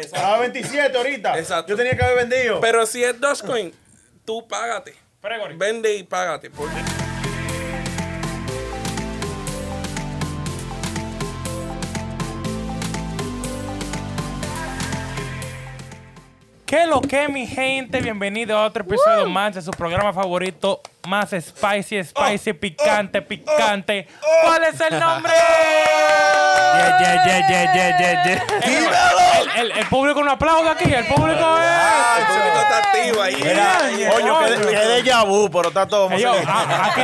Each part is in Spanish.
Estaba a 27 ahorita. Exacto. Yo tenía que haber vendido. Pero si es Dogecoin, tú págate. Gregory. Vende y págate. Porque ¿Qué lo que, mi gente? Bienvenido a otro episodio más de su programa favorito, más spicy, spicy, picante, picante. ¿Cuál es el nombre? Yeah, yeah, yeah. El, el- el público no aplaude aquí, el público el es... público está activo ahí. Mira, coño, que, que de vu, pero está todo Ellos, a- aquí.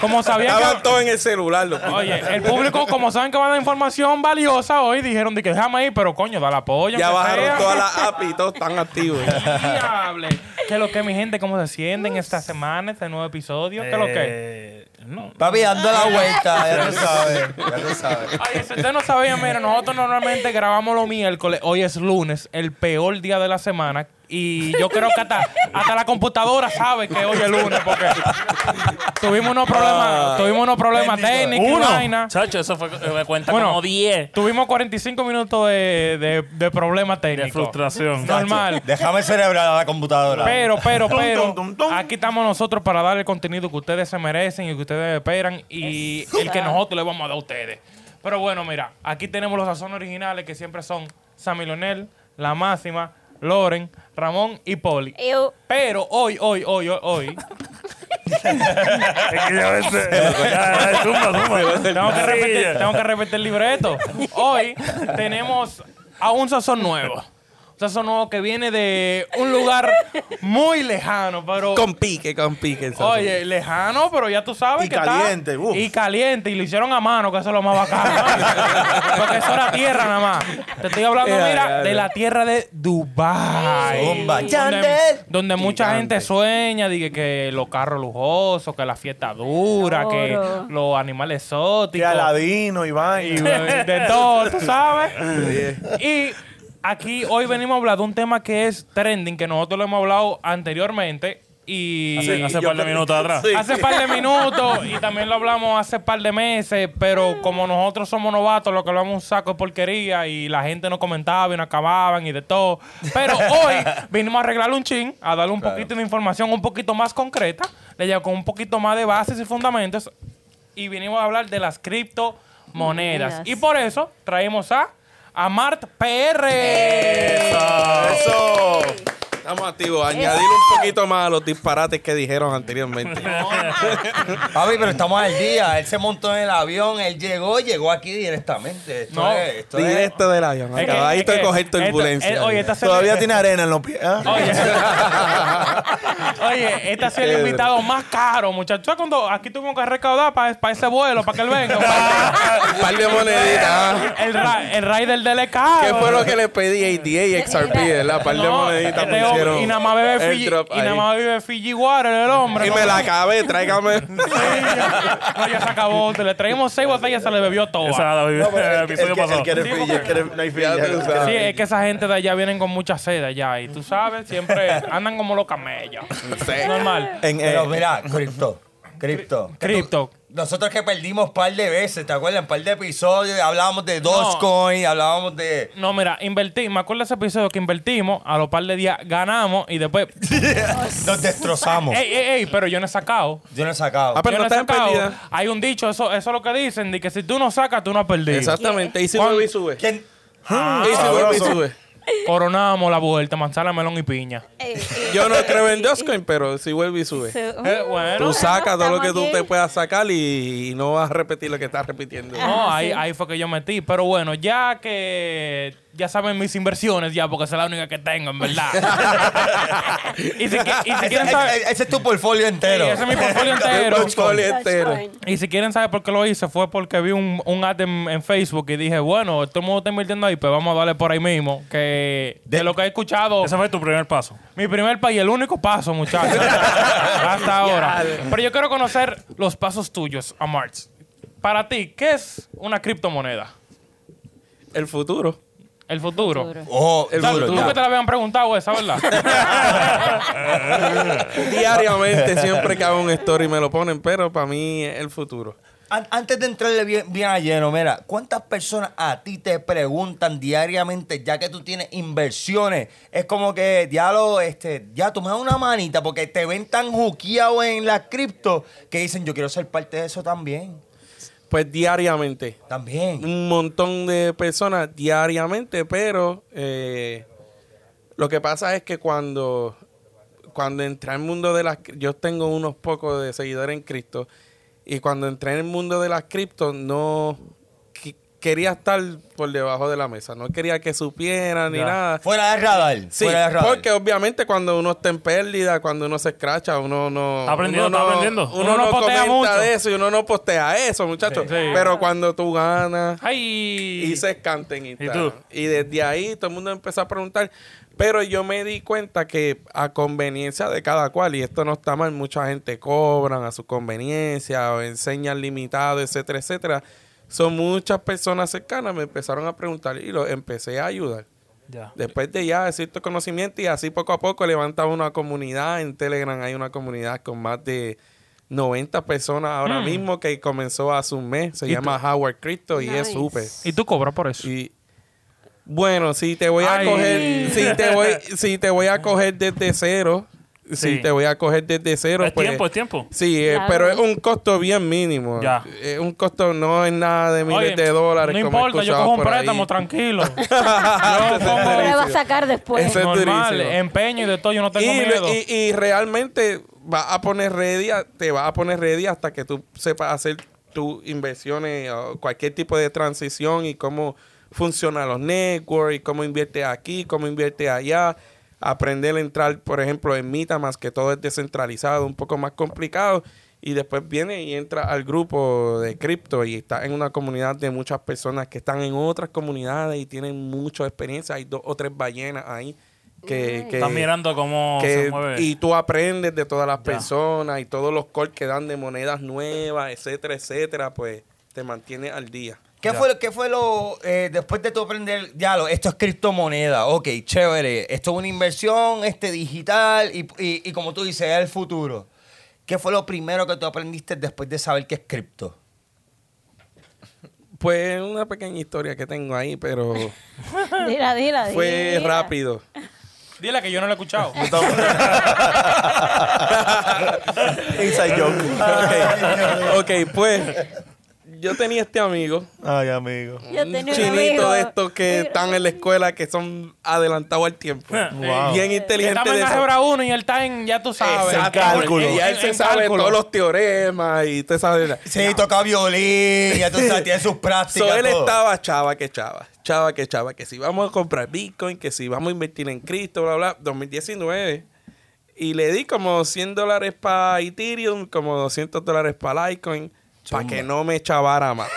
Como sabían Estaban que... todos en el celular. loco. Oye, el público, como saben que van a dar información valiosa hoy, dijeron de que déjame ahí, pero coño, da la apoyo. ya bajaron todas las apps y todos están activos. Diable. ¿Qué es lo que, mi gente? ¿Cómo se sienten esta semana, este nuevo episodio? ¿Qué es lo que? No. Papi, dando la vuelta, ya tú sabes, ya tú sabes. Oye, si usted no sabía, mira, nosotros normalmente grabamos los miércoles. Hoy es lunes, el peor día de la semana. Y yo creo que hasta, hasta la computadora sabe que hoy es lunes porque tuvimos unos problemas, tuvimos unos problemas técnicos y Uno. vaina. Chacho, eso fue, eh, me cuenta Bueno, como 10 Tuvimos 45 minutos de, de, de problemas de técnicos. frustración. Normal. Déjame celebrar a la computadora. Pero, pero, Tum, pero, tum, tum, tum. aquí estamos nosotros para dar el contenido que ustedes se merecen y que ustedes esperan y el que nosotros les vamos a dar a ustedes. Pero bueno, mira, aquí tenemos los sazones originales que siempre son Sammy Leonel, La Máxima, Loren, Ramón y Poli. Pero hoy, hoy, hoy, hoy, hoy, Es que ya ves, eh, ya, ya, zumba, zumba. tengo que, Sí, repetir, ya. tengo que repetir el libreto. Hoy tenemos a un sazón nuevo. Un sazón nuevo que viene de un lugar muy lejano, pero... Con pique, con pique. Oye, lejano, pero ya tú sabes Y que caliente, está. uf. Y caliente, y lo hicieron a mano, que eso es lo más bacano. Porque eso era tierra nada más. Te estoy hablando, mira, de la tierra de Dubai. Zumba. Donde, Yandel. donde mucha gente sueña, dice que los carros lujosos, que la fiesta dura, que los animales exóticos. Que Aladino y y de todo, tú sabes. Y aquí hoy venimos a hablar de un tema que es trending, que nosotros lo hemos hablado anteriormente. Y Hace, hace par de minutos atrás. Sí. hace par de minutos y también lo hablamos hace par de meses, pero como nosotros somos novatos, lo que hablamos un saco de porquería y la gente no comentaba y no acababan y de todo. Pero hoy vinimos a arreglarle un chin, a darle un poquito de información un poquito más concreta, le llevo con un poquito más de bases y fundamentos y vinimos a hablar de las criptomonedas. Monedas. Y por eso traemos a a Mart PR. Eso. Estamos activos. Añadir un poquito más a los disparates que dijeron anteriormente. Papi, pero estamos al día. Él se montó en el avión, él llegó, llegó aquí directamente. Esto No, es, esto es- Directo del avión. Es que- Acabadito es de que coger esto- turbulencia. eh, oye, esta Todavía tiene arena en los pies. ¿ah? Oye, oye, este ha sido el invitado más caro, muchachos. ¿Sabes cuando aquí tuvimos que recaudar para ese vuelo, para que él venga? Un par de moneditas. ah. el, ra- el rider del es caro. ¿Qué fue lo que le pedí a ATA y XRP? ¿verdad? Un par de No, moneditas este y nada más bebe Fiji, y nada más bebe Fiji Water el hombre. Y me la acabé, tráigame. Sí, ya, no, ya se acabó. Le traímos seis botellas, se le bebió todo. Esa la No, el episodio pasado. Sí, Fiji, él quiere- no hay Fiji. Ya tú ya. sabes. Sí, es que esa gente de allá vienen con mucha sed allá y tú sabes, siempre andan como los camellos. Normal. En, eh, Pero mira, cripto, cripto. Cripto. Nosotros que perdimos un par de veces, ¿te acuerdas? Un par de episodios, hablábamos de Dogecoin, hablábamos de... No, mira, invertí, me acuerdo de ese episodio que invertimos, a los par de días ganamos y después. Nos destrozamos. ey, ey, ey, pero yo no he sacado. Yo no he sacado. Ah, pero yo no no he estás en sacado. pérdida. Hay un dicho, eso, eso es lo que dicen, de que si tú no sacas, tú no has perdido. Exactamente. Y si y sube. ¿Quién? Ah, Y si vuelve y sube. Coronamos la vuelta, manzana, melón y piña. eh, eh, Yo no creo en Dogecoin, pero si vuelve y sube. so- Eh, bueno. Tú sacas todo lo que tú te puedas sacar y, y no vas a repetir lo que estás repitiendo. No, Ah, ahí, sí. ahí fue que yo metí. Pero bueno, ya que ya saben mis inversiones ya, porque esa es la única que tengo, en verdad. y si, qui- y si Ese, quieren saber... ese- ese es tu portfolio entero. Sí, ese es mi portfolio entero. Portfolio. Y si quieren saber por qué lo hice, fue porque vi un, un ad en, en Facebook y dije, bueno, todo el mundo está invirtiendo ahí, pues vamos a darle por ahí mismo. Que de, lo que he escuchado, Ese fue tu primer paso. mi primer país, el único paso, muchachos. hasta ahora. Pero yo quiero conocer los pasos tuyos, a March. Para ti, ¿qué es una criptomoneda? El futuro. El futuro. Oh, El futuro. Nunca te la habían preguntado esa, ¿verdad? Diariamente, siempre que hago un story me lo ponen, pero para mí es el futuro. An- Antes de entrarle bien, bien a lleno, mira, ¿cuántas personas a ti te preguntan diariamente, ya que tú tienes inversiones? Es como que, diablo, este, ya tú me das una manita, porque te ven tan juqueado en la cripto que dicen, yo quiero ser parte de eso también. Pues diariamente. También. Un montón de personas diariamente, pero eh, lo que pasa es que cuando, cuando entré al mundo de las... Yo tengo unos pocos de seguidores en Cristo y cuando entré en el mundo de las criptos no... Quería estar por debajo de la mesa, no quería que supieran ni nada. Fuera del radar. Sí, fuera radar. porque obviamente cuando uno está en pérdida, cuando uno se escracha, uno no... Está aprendiendo, uno está no- aprendiendo. Uno, Uno no comenta mucho. de eso y uno no postea eso, muchachos. Sí. Pero cuando tú ganas Ay. y se canten y, ¿Y tal. tú? Y desde ahí todo el mundo empezó a preguntar. Pero yo me di cuenta que a conveniencia de cada cual, y esto no está mal, mucha gente cobran a su conveniencia o enseñan limitado, etcétera, etcétera. Son muchas personas cercanas, me empezaron a preguntar y lo empecé a ayudar. Ya. Después de ya cierto conocimiento y así poco a poco levantaba una comunidad. En Telegram hay una comunidad con más de 90 personas ahora Mm. mismo que comenzó hace un mes. Se ¿Y llama Howard Cristo y es Nice. súper. Y tú cobras por eso. Y bueno, si te voy a Ay. coger, si te voy, si te voy a coger desde cero, si Sí. te voy a coger desde cero, Es pues, tiempo, es tiempo. Sí, eh, pero es un costo bien mínimo. Ya. Es un costo, no es nada de miles Oye, de dólares. No importa, yo cojo un por ahí. préstamo tranquilo. yo Pero le va a pongo sacar después. Ese- es normal, durísimo. empeño y de todo, yo no tengo y, miedo. y- y realmente va a poner ready, te va a poner ready hasta que tú sepas hacer tus inversiones o cualquier tipo de transición y cómo funcionan los networks, y cómo inviertes aquí, cómo inviertes allá. Aprender a entrar, por ejemplo, en Metamask, que todo es descentralizado, un poco más complicado. Y después viene y entra al grupo de cripto y está en una comunidad de muchas personas que están en otras comunidades y tienen mucha experiencia. Hay dos o tres ballenas ahí que, que, Estás mirando cómo que- se mueve. y tú aprendes de todas las personas y todos los calls que dan de monedas nuevas, etcétera, etcétera, pues te mantiene al día. ¿Qué Ya. fue, ¿Qué fue lo, eh, después de tú aprender, ya lo, esto es criptomoneda, ok, chévere, esto es una inversión este, digital y, y- y como tú dices, es el futuro. ¿Qué fue lo primero que tú aprendiste después de saber qué es cripto? Pues una pequeña historia que tengo ahí, pero Dila, dila, fue dila. rápido. Dile que yo no lo he escuchado. Inside joke. ok, ok, pues yo tenía este amigo, Ay, amigo. Yo tenía un chinito amigo. de estos que están en la escuela que son adelantados al tiempo. Wow. Bien inteligente Estamos de en álgebra 1 y él está en, ya tú sabes. Exacto. cálculo. Y ya él se sabe cálculo. todos los teoremas y te sabe. Sí, toca violín, ya tú sabes, tiene sus prácticas. So, él todo. estaba chava que chava, chava que chava, que si vamos a comprar Bitcoin, que si vamos a invertir en Cristo, bla, bla, 2019. Y le di como 100 dólares para Ethereum, como 200 dólares para Litecoin, para que no me chavara más.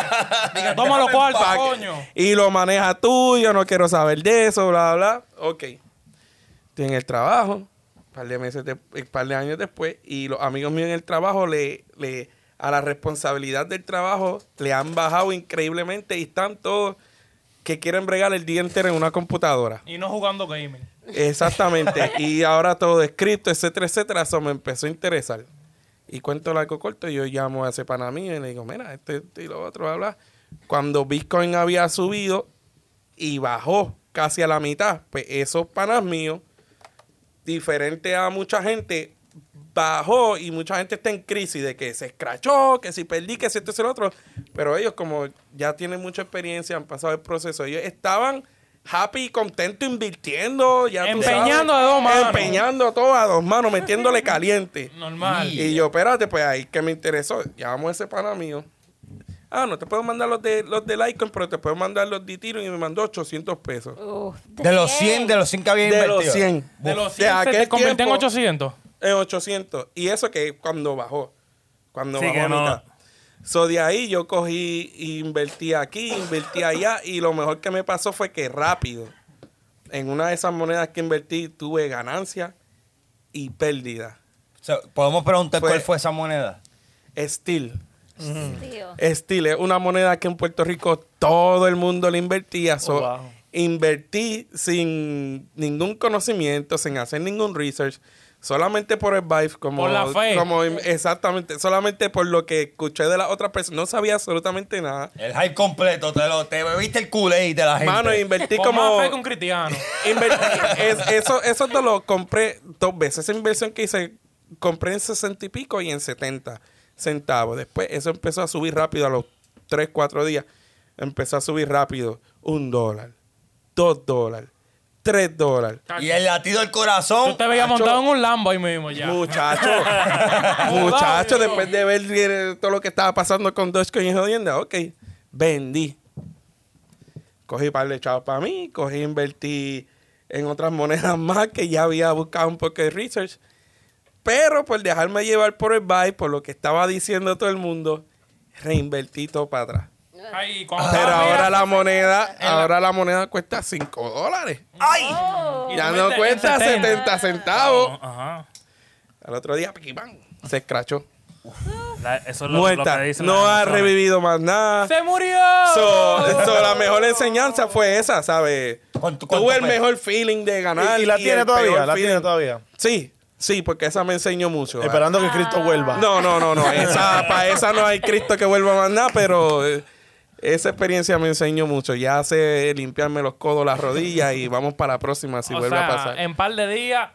Diga, toma los cuartos, Pa' que- coño. Y lo maneja tú, yo no quiero saber de eso, bla, bla. Ok. Estoy en el trabajo, un par de meses, de- un par de años después, y los amigos míos en el trabajo le, le a la responsabilidad del trabajo le han bajado increíblemente y están todos que quieren bregar el día entero en una computadora. Y no jugando gaming. Exactamente. y ahora todo escrito, etcétera, etcétera. Eso me empezó a interesar. Y cuento largo corto, yo llamo a ese pana mío y le digo, mira, este, este y lo otro, bla, bla. Cuando Bitcoin había subido y bajó casi a la mitad, pues esos panas míos, diferente a mucha gente, bajó y mucha gente está en crisis de que se escrachó, que si perdí, que si esto, si lo otro. Pero ellos como ya tienen mucha experiencia, han pasado el proceso, ellos estaban happy, contentos, invirtiendo, ya tú Empeñando sabes, a dos manos. Empeñando todo a dos manos, metiéndole caliente. Normal. Y yo, espérate, pues ahí que me interesó. Llamamos a ese pana mío. Ah, no te puedo mandar los de los de Litecoin, pero te puedo mandar los de Ethereum y me mandó 800 pesos. Uf, De los 100, de los 100 que había De invertido. los 100. De los De 100 se aquel te convirtió en tiempo- 800. En 800. Y eso que cuando bajó. Cuando Sí, bajó que a no- mitad. So, de ahí yo cogí invertí aquí, invertí allá. Y lo mejor que me pasó fue que rápido, en una de esas monedas que invertí, tuve ganancia y pérdida. Podemos preguntar Fue- cuál fue esa moneda. Steel. tío. Steel es una moneda que en Puerto Rico todo el mundo le invertía. So, Oh, wow. Invertí sin ningún conocimiento, sin hacer ningún research. Solamente por el vibe, como, Por la fe. como exactamente, solamente por lo que escuché de la otra persona, no sabía absolutamente nada. El hype completo, te, lo, te bebiste el culé de la gente. Mano, invertí Con como más fe que un cristiano. Invertí- es- eso, eso te lo compré dos veces. Esa inversión que hice, compré en 60 y pico y en 70 centavos. Después eso empezó a subir rápido a los 3, 4 días. Empezó a subir rápido. Un dólar, dos dólares, tres dólares. Y el latido del corazón. Tú te veías Macho. montado en un Lambo ahí mismo ya. Muchacho, muchacho, después de ver eh, todo lo que estaba pasando con Dogecoin y jodienda, ok, vendí. Cogí un par de chavos para mí, cogí e invertí en otras monedas más que ya había buscado un poco de research. Pero por dejarme llevar por el buy, por lo que estaba diciendo todo el mundo, reinvertí todo para atrás. Pero ahora mira, la moneda, ahora la moneda cuesta 5 dólares. ¡Ay! y Ya no cuesta 70. 70 centavos. Ajá. Al otro día, piqui, pam, se escrachó. La- eso es lo, lo muerta. que dicen no ha revivido más nada. ¡Se murió! So, so, la mejor enseñanza fue esa, ¿sabes? ¿Cuánto- cuánto Tuve el mejor feeling de ganar. ¿Y, y la tiene todavía? ¿La tiene todavía? Sí, sí, porque esa me enseñó mucho. Esperando que Cristo vuelva. No, no, no, no. Esa, para esa no hay Cristo que vuelva más nada, pero eh, esa experiencia me enseñó mucho. Ya sé limpiarme los codos, las rodillas y vamos para la próxima si o vuelve sea, a pasar. en par de días,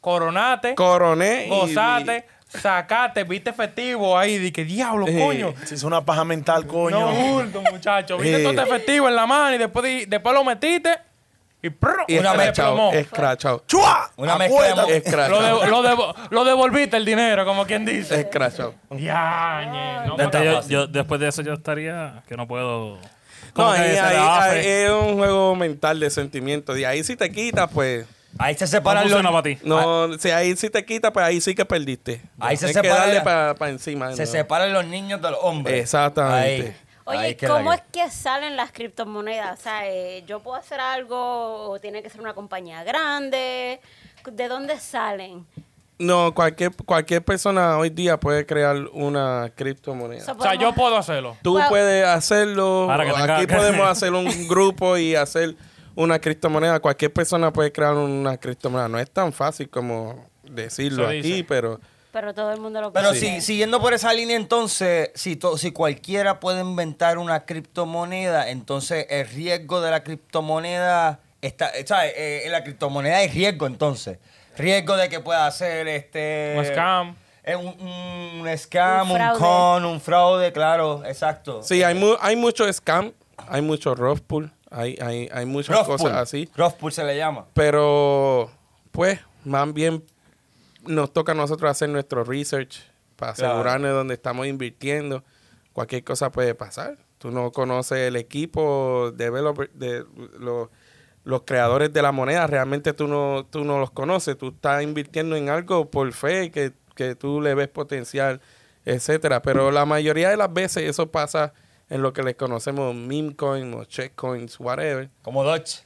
coronate, Coroné. y- gozate, sacate, viste festivo ahí. Di que diablo, Sí. coño. Se hizo una paja mental, coño. No, bulto, muchacho. Viste Sí. todo este festivo en la mano y después, después lo metiste y, prrr, Y Una escrachado. Escrachado. ¡Chua! Una mezcla de Escrachado. Lo, de- lo, devo- lo devolviste el dinero, como quien dice. Escrachado. Ya, ñe, no, no, yo- yo- después de eso yo estaría que no puedo. No, ahí, ahí- ahí es un juego mental de sentimientos. De ahí si te quitas, pues... Ahí se No separan los, funciona para ti. No, si ahí si te quitas, pues ahí sí que perdiste. Ahí se Hay que separa darle la- para encima. de se nuevo. separan los niños de los hombres. Exactamente. Ahí. Oye, queda ¿cómo es que salen las criptomonedas? O sea, eh, ¿yo puedo hacer algo o tiene que ser una compañía grande? ¿De dónde salen? No, cualquier, cualquier persona hoy día puede crear una criptomoneda. O sea, O sea, yo puedo hacerlo. Tú Well- puedes hacerlo. Para que o tenga- aquí podemos hacer un grupo y hacer una criptomoneda. Cualquier persona puede crear una criptomoneda. No es tan fácil como decirlo Se aquí, dice. pero Pero todo el mundo lo Pero puede si, hacer. siguiendo por esa línea, entonces, si, to- si cualquiera puede inventar una criptomoneda, entonces el riesgo de la criptomoneda está, ¿sabes? Eh, en la criptomoneda hay riesgo, entonces. Riesgo de que pueda ser este. Un scam. eh, un, un- un scam, Un con, un fraude, claro, exacto. sí, hay, mu- hay mucho scam, hay mucho rough hay, hay, hay muchas Rough cosas así. Rough se le llama. Pero, pues, más bien nos toca a nosotros hacer nuestro research para asegurarnos de dónde estamos invirtiendo. Cualquier cosa puede pasar. Tú no conoces el equipo developer, de los, los creadores de la moneda. Realmente tú no, tú no los conoces. Tú estás invirtiendo en algo por fe que, que tú le ves potencial, etcétera. Pero la mayoría de las veces eso pasa en lo que les conocemos meme coins o check coins, whatever Como Dodge.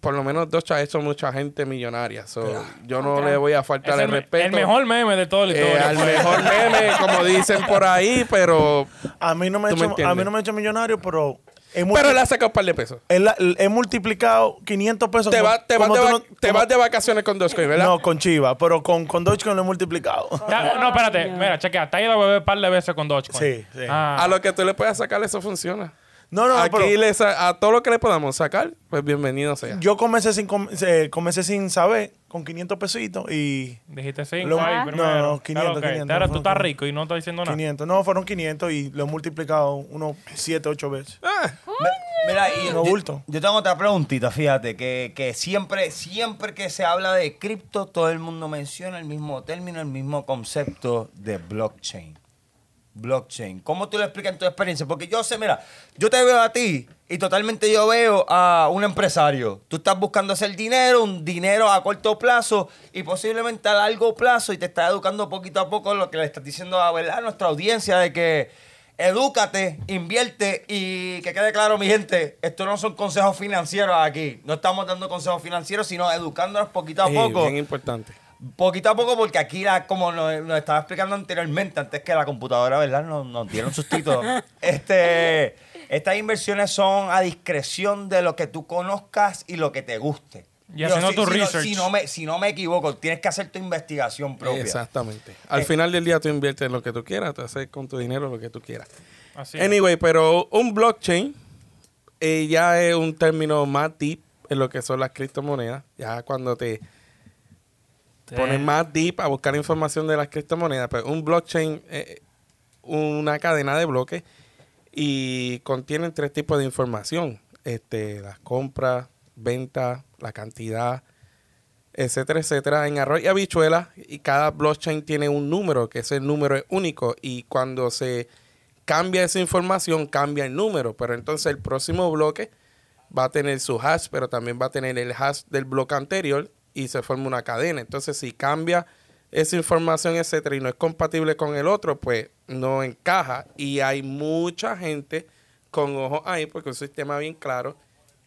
Por lo menos Dodge ha hecho mucha gente millonaria. So, yo no le voy a faltar el, el, respeto. el mejor meme de toda la eh, historia. al mejor meme, como dicen por ahí, pero, A mí no me, ha me hecho, a mí no me ha hecho millonario, pero he, pero le ha sacado un par de pesos. él he multiplicado 500 pesos. Te, va- te, vas, de, tú va- no- te vas de vacaciones con Dogecoin, ¿verdad? No, con Chiva, pero con, con Dogecoin lo he multiplicado. Ya, no, espérate. Mira, chequea. Te has ido a beber un par de veces con Dogecoin. Sí, sí. Ah. A lo que tú le puedas sacar, eso funciona. No, no, no, Aquí pero le sa- a todo lo que le podamos sacar, pues bienvenido sea. yo comencé sin, com- eh, comencé sin saber, con 500 pesitos y Dijiste cinco Lo- ahí no, no, 500, Claro, ok. 500, Ahora tú estás rico y no estoy diciendo nada. 500. No, fueron 500 y lo he multiplicado unos 7, 8 veces. Ah, Me- Mira, y No yo, bulto. yo tengo otra preguntita, fíjate, que, que siempre, siempre que se habla de cripto, todo el mundo menciona el mismo término, el mismo concepto de blockchain. Blockchain. ¿Cómo tú le explicas en tu experiencia? Porque yo sé, mira, yo te veo a ti y totalmente yo veo a un empresario. Tú estás buscando hacer dinero, un dinero a corto plazo y posiblemente a largo plazo y te estás educando poquito a poco lo que le estás diciendo a, ¿verdad? a nuestra audiencia de que edúcate, invierte y que quede claro, mi gente, esto no son consejos financieros aquí. No estamos dando consejos financieros, sino educándonos poquito a eh, poco. bien importante. Poquito a poco, porque aquí, la, como nos, nos estaba explicando anteriormente, antes que la computadora, ¿verdad? Nos, nos dieron sustito. este, estas inversiones son a discreción de lo que tú conozcas y lo que te guste. Y haciendo si, tu si no- research. si, no me, si no me equivoco, tienes que hacer tu investigación propia. Exactamente. Al final del día tú inviertes en lo que tú quieras, tú haces con tu dinero lo que tú quieras. Así es. Anyway, pero un blockchain eh, ya es un término más deep en lo que son las criptomonedas. Ya cuando te Sí. pones más deep a buscar información de las criptomonedas, pues un blockchain es una cadena de bloques y contienen tres tipos de información. Este, las compras, ventas, la cantidad, etcétera, etcétera, en arroz y habichuela. Y cada blockchain tiene un número, que ese número es único. Y cuando se cambia esa información, cambia el número. Pero entonces el próximo bloque va a tener su hash, pero también va a tener el hash del bloque anterior y se forma una cadena. Entonces, si cambia esa información, etcétera, y no es compatible con el otro, pues no encaja. Y hay mucha gente con ojos ahí, porque es un sistema bien claro,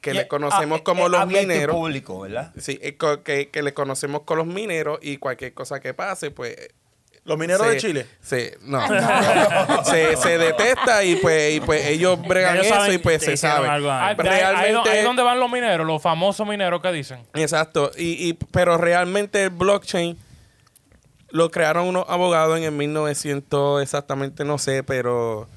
que Y le es- conocemos ah, como es los mineros. público, ¿verdad? Sí, co- que, que le conocemos con los mineros y cualquier cosa que pase, pues... Los mineros se- de Chile. Se, no, se, se detesta y pues, y pues ellos bregan ellos eso saben y pues se sabe. algo Ahí, antes. ahí- ahí, realmente- ahí es donde van los mineros, los famosos mineros que dicen. Exacto, y, y, pero realmente el blockchain lo crearon unos abogados en el 1900, exactamente no sé, pero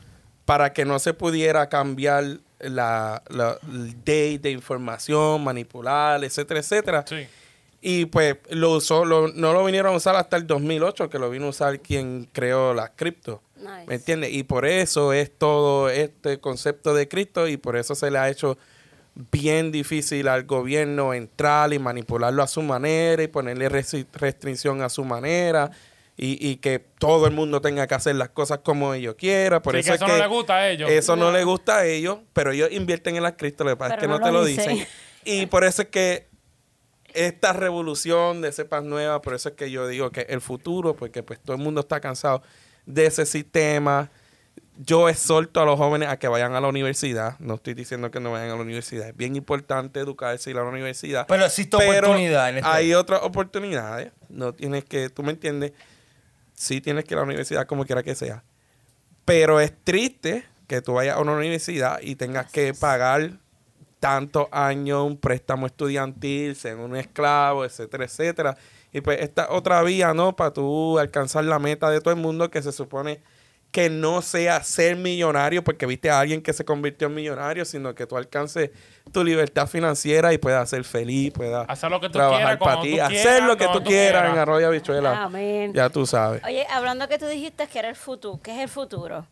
para que no se pudiera cambiar la, la el date de información, manipular, etcétera, etcétera. Sí. Y pues lo usó, lo- no lo vinieron a usar hasta el 2008, que lo vino a usar quien creó las cripto. Nice. ¿Me entiendes? Y por eso es todo este concepto de cripto y por eso se le ha hecho bien difícil al gobierno entrar y manipularlo a su manera y ponerle restricción a su manera y, y que todo el mundo tenga que hacer las cosas como ellos quieran. Por Sí, eso que es eso no le gusta a ellos. Eso no. le gusta a ellos, pero ellos invierten en las cripto, lo que pasa es que no, no te lo lo dicen. dicen. Y por eso es que esta revolución de cepas nuevas, por eso es que yo digo que el futuro, porque pues todo el mundo está cansado de ese sistema. Yo exhorto a los jóvenes a que vayan a la universidad. No estoy diciendo que no vayan a la universidad. Es bien importante educarse y ir a la universidad. Pero existe oportunidad en este- Hay otras oportunidades. No tienes que, tú me entiendes. Sí tienes que ir a la universidad como quiera que sea. Pero es triste que tú vayas a una universidad y tengas que pagar tantos años un préstamo estudiantil, ser un esclavo, etcétera, etcétera. Y pues esta otra vía, ¿no? Para tú alcanzar la meta de todo el mundo que se supone que no sea ser millonario porque viste a alguien que se convirtió en millonario, sino que tú alcances tu libertad financiera y puedas ser feliz, puedas Hacer lo que tú trabajar quieras, para ti, tú hacer quieras, lo que tú quieras quieras. en Arroyo Habichuela. Amén. Ya tú sabes. Oye, hablando que tú dijiste que era el futuro, ¿qué es el futuro?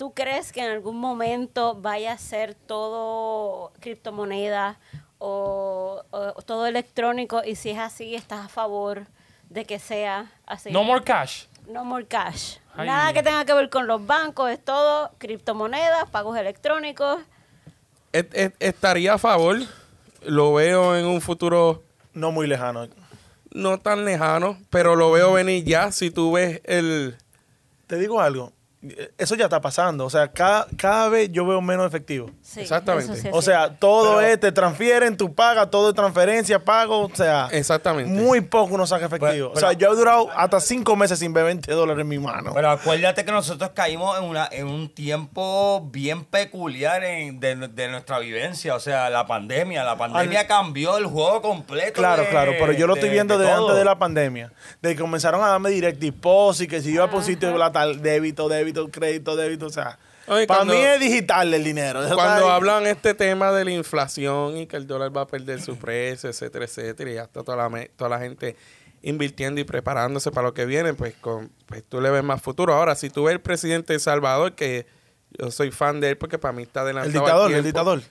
¿Tú crees que en algún momento vaya a ser todo criptomoneda o, o todo electrónico? Y si es así, ¿estás a favor de que sea así? No more cash. No more cash. Ay. Nada que tenga que ver con los bancos, es todo criptomonedas, pagos electrónicos. Et- et- estaría a favor, lo veo en un futuro No muy lejano. no tan lejano, pero lo veo venir ya si tú ves el... Te digo algo. Eso ya está pasando. O sea, cada, cada vez yo veo menos efectivo. Sí, Exactamente. sí O sea, todo Pero- es, te transfieren, tú pagas, todo es transferencia, pago. O sea, Exactamente. muy poco uno saca efectivo. Pero- o sea, yo he durado hasta cinco meses sin ver 20 dólares en mi mano. Pero acuérdate que nosotros caímos en, una, en un tiempo bien peculiar en- de, de nuestra vivencia. O sea, la pandemia. La pandemia Al- cambió el juego completo. Claro, de- claro, pero yo lo de- estoy viendo de desde antes de la pandemia. De que comenzaron a darme direct deposit, que si yo iba por un sitio, tal, débito, débito, crédito, débito, o sea. Oye, para cuando- mí es digital el dinero. Eso Cuando hablan este tema de la inflación y que el dólar va a perder su precio, etcétera, etcétera, y ya está toda la, toda la gente invirtiendo y preparándose para lo que viene, pues, con, pues tú le ves más futuro. Ahora, si tú ves el presidente de El Salvador, que yo soy fan de él porque para mí está adelantado El al dictador, el dictador.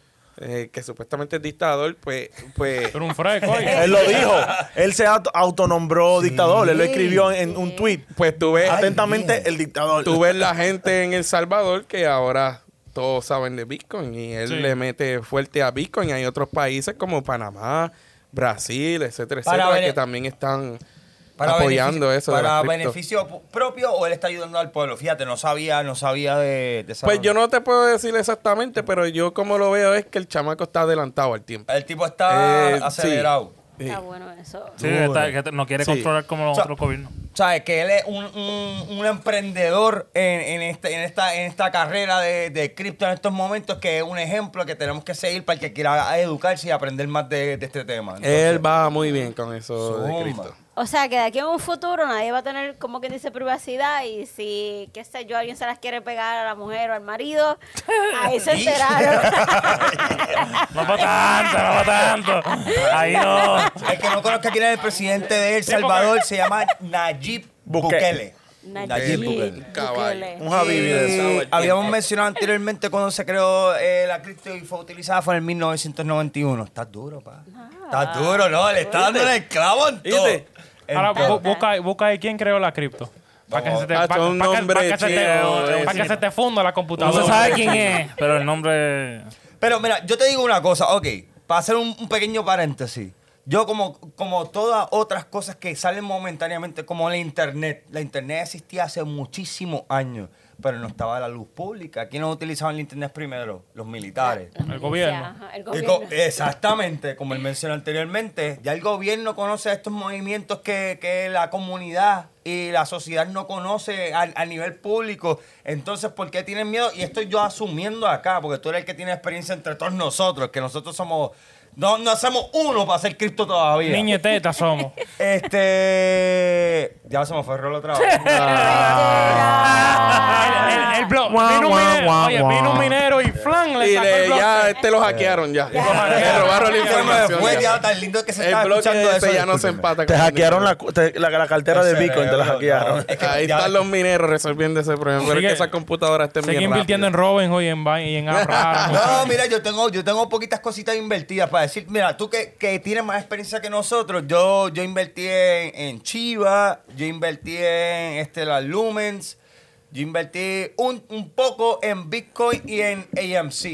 Eh, que supuestamente es dictador, pues... pues Pero un fresco. Él lo dijo. Él se auto- autonombró dictador. Él lo escribió en un tweet. pues tú ves, Atentamente, el dictador. tú ves la gente en El Salvador que ahora todos saben de Bitcoin y él Sí. le mete fuerte a Bitcoin. Hay otros países como Panamá, Brasil, etcétera, Para etcétera, que también están Para apoyando beneficio- eso. ¿Para cripto. beneficio propio o él está ayudando al pueblo? Fíjate, no sabía, no sabía de, de esa- Pues yo no te puedo decir exactamente, pero yo como lo veo es que el chamaco está adelantado al tiempo. El tipo está Eh, acelerado. Sí. Está bueno eso. Sí, está- que no quiere Sí. controlar como los O sea, otros gobiernos. ¿sabes? Que él es un, un- un emprendedor en, en este- en esta, en esta carrera de, de cripto en estos momentos, que es un ejemplo que tenemos que seguir para el que quiera educarse y aprender más de, de este tema. Entonces, Él va muy bien con eso de Zumba. O sea, que de aquí en un futuro nadie va a tener, como quien dice, privacidad y si, qué sé yo, alguien se las quiere pegar a la mujer o al marido, ahí se enteraron. No para tanto, no para tanto. Ahí no. El que no conozca quién es el presidente de El Salvador se llama Nayib Bukele. Nayib Un caballo. Bukele. Un Habibi habíamos mencionado anteriormente cuando se creó eh, la cripto y fue utilizada fue en el 1991. Estás duro, pa. Estás duro, ¿no? Le está dando el clavo en todo. Ahora busca, busca ahí quién creó la cripto. Para que, se te, Ah, pa- un pa' que- nombre pa' que se te- chino, pa' que eh, se te funda la No computadora. se sabe quién es, pero el nombre. Pero mira, yo te digo una cosa, ok, para hacer un, un pequeño paréntesis. Yo como, como todas otras cosas que salen momentáneamente, como la internet, la internet existía hace muchísimos años, pero no estaba la luz pública. ¿Quiénes utilizaban el internet primero? Los militares. La El gobierno. Ajá, el Y gobierno. co- exactamente, como él mencionó anteriormente, ya el gobierno conoce estos movimientos que, que la comunidad y la sociedad no conoce a, a nivel público. Entonces, ¿por qué tienen miedo? Y estoy yo asumiendo acá, porque tú eres el que tiene experiencia entre todos nosotros, que nosotros somos... No, no hacemos uno para hacer cripto todavía. Niñeteta somos. Este... Ya se me fue el rol otra vez. El, el- el blo- vino, un minero, oye, vino un minero flan le Y sacó le- el bloque. ya este lo hackearon ya. Ya. Le robaron la información. fue, ya. ya tan lindo que se El estaba bloque escuchando eso. ya no se empata Te hackearon la, cartera de Bitcoin, te la hackearon. Ahí están los mineros resolviendo ese problema. Pero es que esa computadora está Sigue bien invirtiendo en. Robinhood y en, y en. No, mira, yo tengo, yo tengo poquitas cositas invertidas para decir, mira, tú que, que tienes más experiencia que nosotros, yo, yo invertí en, en Chiva, yo invertí en este, las Lumens, yo invertí un, un poco en Bitcoin y en AMC.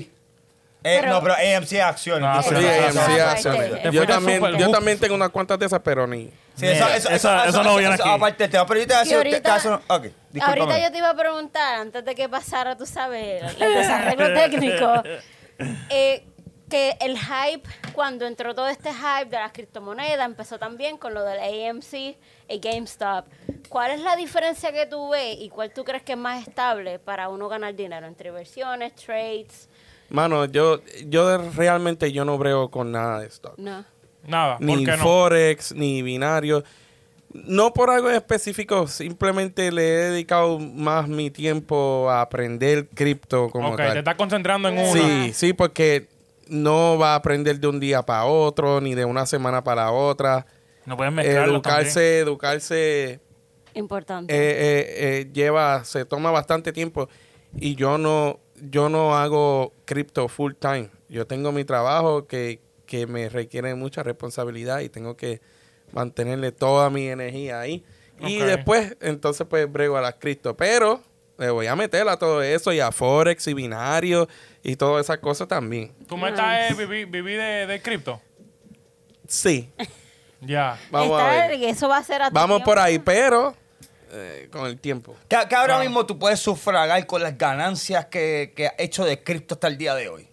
Eh, Pero- no, pero AMC es acciones. Ah, Sí, AMC sí, acciones. Te Yo fuiste también, yo también tengo unas cuantas de esas, pero ni. Sí, eso, eso, Esa- eso no viene aquí. Aparte del tema, pero yo te voy a Y decir, ahorita, eso no- ok, discúlpame. ahorita yo te iba a preguntar, antes de que pasara, tú sabes, el, el desarreglo técnico, eh, que el hype, cuando entró todo este hype de las criptomonedas, empezó también con lo del AMC y GameStop. ¿Cuál es la diferencia que tú ves y cuál tú crees que es más estable para uno ganar dinero entre inversiones, trades? Mano, yo, yo realmente yo no brego con nada de esto. No. Nada, ¿por Ni qué no? Forex, ni binario. No por algo en específico, simplemente le he dedicado más mi tiempo a aprender cripto como Ok, tal. te estás concentrando en uno. Sí, sí, porque no va a aprender de un día para otro, ni de una semana para la otra. No pueden mezclarlo Educarse, educarse Importante. eh, eh, eh, lleva, se toma bastante tiempo y yo no, yo no hago cripto full time. Yo tengo mi trabajo que, que me requiere mucha responsabilidad y tengo que mantenerle toda mi energía ahí. Y después, entonces, pues brego a las cripto. Pero le voy a meter a todo eso y a Forex y binario y todas esas cosas también. ¿Tu meta es vivir, vivir de, de cripto? Sí, Ya. vamos a ver. Eso va a ser a tu Vamos tiempo. por ahí, pero eh, con el tiempo. Que, que ahora mismo tú puedes sufragar con las ganancias que, que has hecho de cripto hasta el día de hoy.